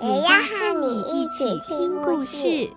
也要和你一起听故事。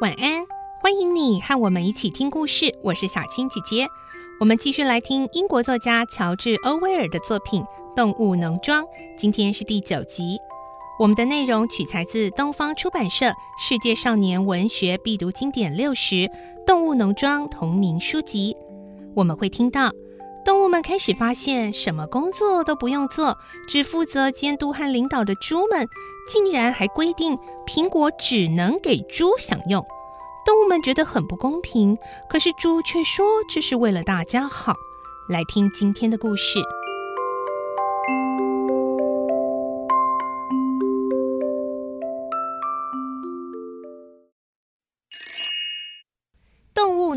晚安，欢迎你和我们一起听故事。我是小青姐姐，我们继续来听英国作家乔治·欧威尔的作品《动物农庄》。今天是第九集。我们的内容取材自东方出版社《世界少年文学必读经典六十·动物农庄》同名书籍。我们会听到动物们开始发现，什么工作都不用做，只负责监督和领导的猪们。竟然还规定苹果只能给猪享用，动物们觉得很不公平。可是猪却说这是为了大家好。来听今天的故事，《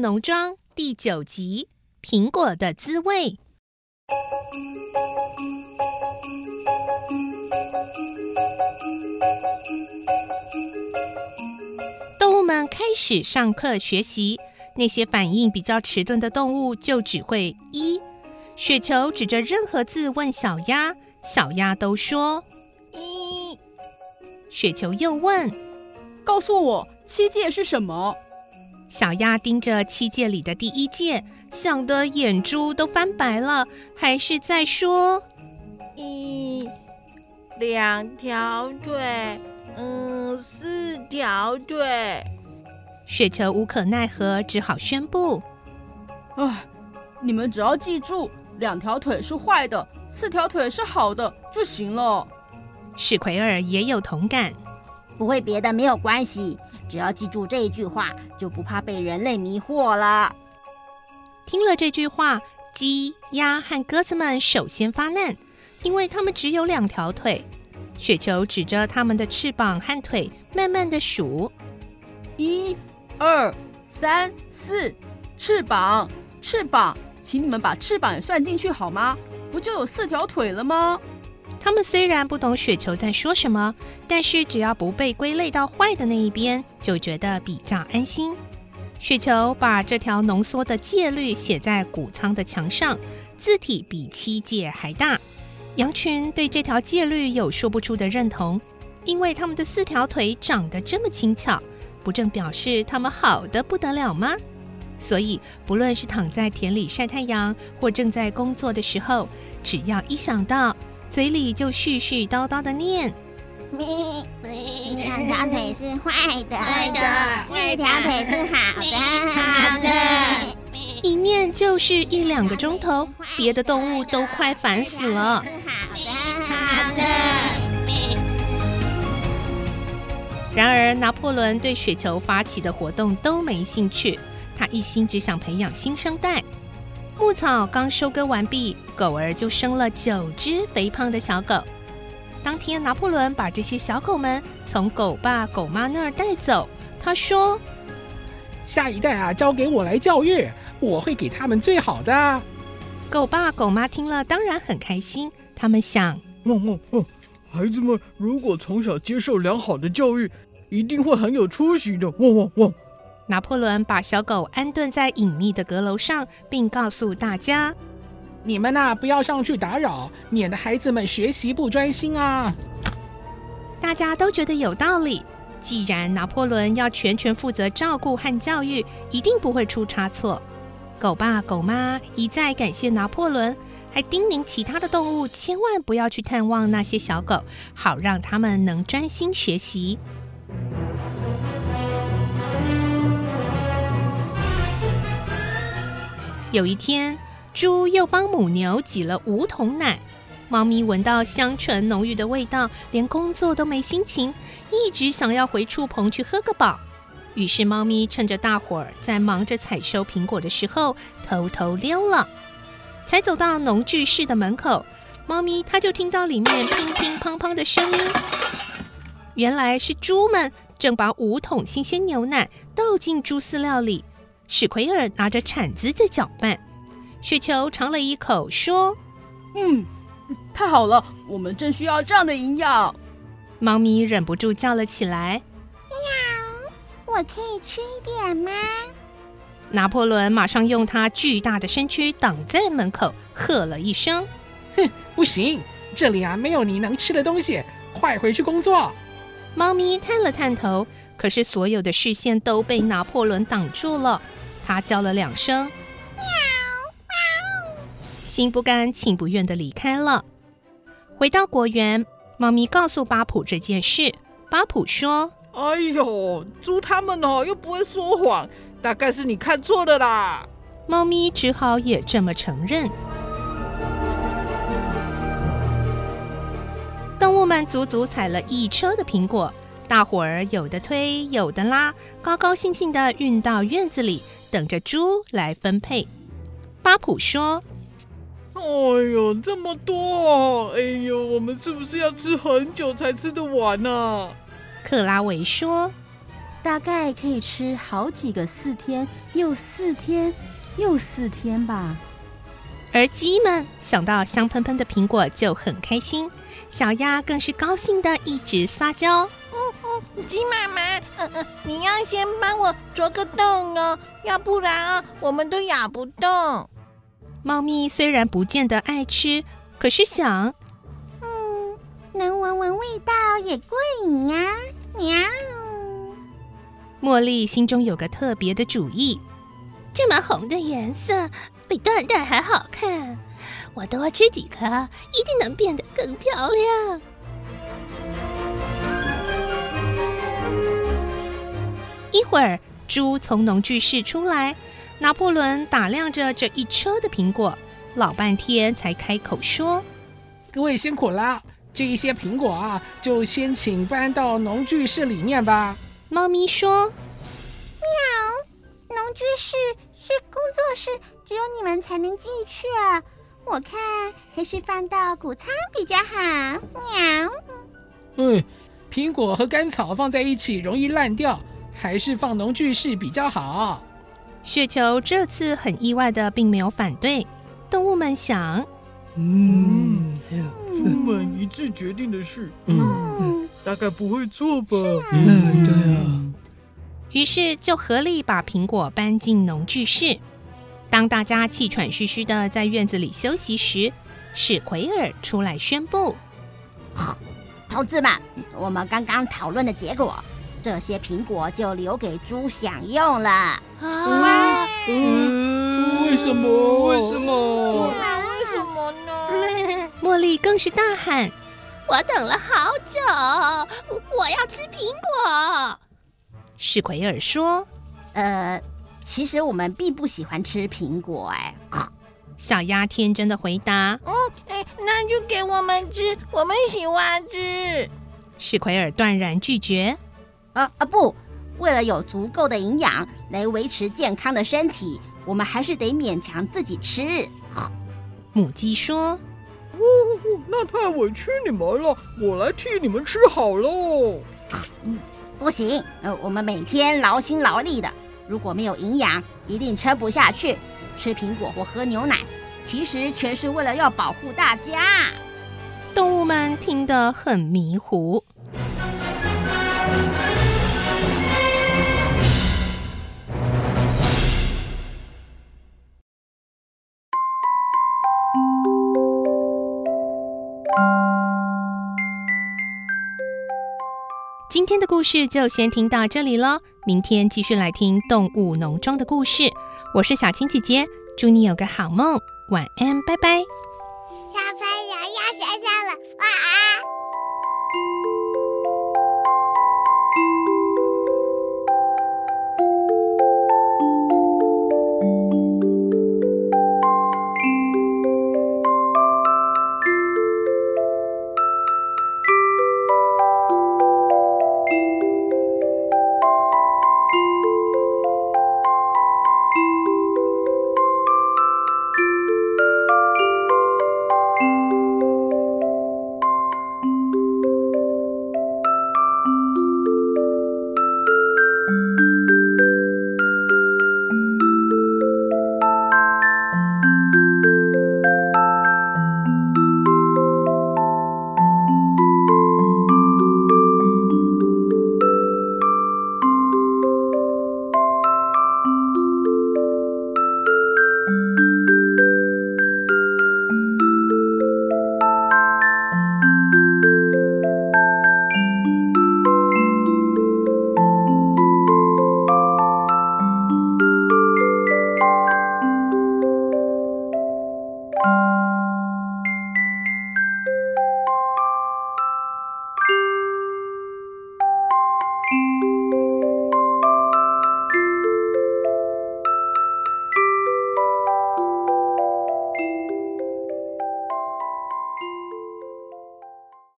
农庄》第九集：苹果的滋味。动物们开始上课学习，那些反应比较迟钝的动物就只会一。雪球指着任何字问小鸭，小鸭都说一。雪球又问：“告诉我七戒是什么？”小鸭盯着七戒里的第一戒，想得眼珠都翻白了，还是在说一。两条腿，嗯，四条腿。雪球无可奈何，只好宣布：“啊，你们只要记住，两条腿是坏的，四条腿是好的就行了。”史奎尔也有同感：“不会别的没有关系，只要记住这一句话，就不怕被人类迷惑了。”听了这句话，鸡、鸭和鸽子们首先发难，因为它们只有两条腿。雪球指着它们的翅膀和腿，慢慢的数：一。二三四，翅膀，翅膀，请你们把翅膀也算进去好吗？不就有四条腿了吗？他们虽然不懂雪球在说什么，但是只要不被归类到坏的那一边，就觉得比较安心。雪球把这条浓缩的戒律写在谷仓的墙上，字体比七戒还大。羊群对这条戒律有说不出的认同，因为他们的四条腿长得这么轻巧。不正表示他们好的不得了吗？所以，不论是躺在田里晒太阳，或正在工作的时候，只要一想到，嘴里就絮絮叨叨的念：“两条腿是坏的，坏的；四条腿是好的，好的。”一念就是一两个钟头，别的动物都快烦死了。好的，好的。然而，拿破仑对雪球发起的活动都没兴趣，他一心只想培养新生代。牧草刚收割完毕，狗儿就生了九只肥胖的小狗。当天，拿破仑把这些小狗们从狗爸狗妈那儿带走，他说：“下一代啊，交给我来教育，我会给他们最好的。”狗爸狗妈听了当然很开心，他们想：“嗯嗯嗯，孩子们如果从小接受良好的教育。”一定会很有出息的！汪汪汪！拿破仑把小狗安顿在隐秘的阁楼上，并告诉大家：“你们呐、啊，不要上去打扰，免得孩子们学习不专心啊！”大家都觉得有道理。既然拿破仑要全权负责照顾和教育，一定不会出差错。狗爸狗妈一再感谢拿破仑，还叮咛其他的动物千万不要去探望那些小狗，好让他们能专心学习。有一天，猪又帮母牛挤了五桶奶。猫咪闻到香醇浓郁的味道，连工作都没心情，一直想要回畜棚去喝个饱。于是，猫咪趁着大伙儿在忙着采收苹果的时候，偷偷溜了。才走到农具室的门口，猫咪它就听到里面乒乒乓乓的声音。原来是猪们正把五桶新鲜牛奶倒进猪饲料里，史奎尔拿着铲子在搅拌。雪球尝了一口，说：“嗯。”太好了，我们正需要这样的营养。猫咪忍不住叫了起来：“喵！我可以吃一点吗？”拿破仑马上用他巨大的身躯挡在门口，喝了一声：“哼，不行！这里啊，没有你能吃的东西，快回去工作。”猫咪探了探头，可是所有的视线都被拿破仑挡住了。他叫了两声。喵喵心不甘情不愿的离开了。回到果园，猫咪告诉巴普这件事。巴普说：“哎呦，猪他们哦，又不会说谎，大概是你看错了啦。”猫咪只好也这么承认。动物们足足采了一车的苹果，大伙儿有的推，有的拉，高高兴兴地运到院子里，等着猪来分配。巴普说。哎呦，这么多！哎呦，我们是不是要吃很久才吃得完呢？啊？克拉维说：“大概可以吃好几个四天，又四天，又四天吧。”而鸡们想到香喷喷的苹果就很开心，小鸭更是高兴的一直撒娇：“鸡妈妈，嗯嗯，你要先帮我啄个洞哦，要不然啊，我们都咬不动。”猫咪虽然不见得爱吃，可是想，嗯，能闻闻味道也过瘾啊！喵。茉莉心中有个特别的主意，这么红的颜色比缎带还好看，我多吃几颗，一定能变得更漂亮。一会儿，猪从农具室出来。拿破仑打量着这一车的苹果，老半天才开口说：“各位辛苦了，这一些苹果啊，就先请搬到农具室里面吧。”猫咪说：“喵，农具室是工作室，只有你们才能进去啊。我看还是放到谷仓比较好。”喵。嗯，苹果和干草放在一起容易烂掉，还是放农具室比较好。雪球这次很意外的，并没有反对。动物们想，嗯，猪们一致决定的事，嗯，大概不会错吧？嗯，对啊。于是就合力把苹果搬进农具室。当大家气喘吁吁的在院子里休息时，史奎尔出来宣布：“ 同志们，我们刚刚讨论的结果。”这些苹果就留给猪享用了啊！嗯，为什么？为什么？为什么呢？茉莉更是大喊：“我等了好久，我要吃苹果。”史奎尔说：“呃，其实我们并不喜欢吃苹果。”哎，小鸭天真的回答：“嗯，哎，那就给我们吃，我们喜欢吃。”史奎尔断然拒绝。啊啊不！为了有足够的营养来维持健康的身体，我们还是得勉强自己吃。母鸡说：“呜呜，那太委屈你们了，我来替你们吃好喽。”嗯，不行，呃，我们每天劳心劳力的，如果没有营养，一定撑不下去。吃苹果或喝牛奶，其实全是为了要保护大家。动物们听得很迷糊。今天的故事就先听到这里喽，明天继续来听动物农庄的故事。我是小青姐姐，祝你有个好梦，晚安，拜拜。小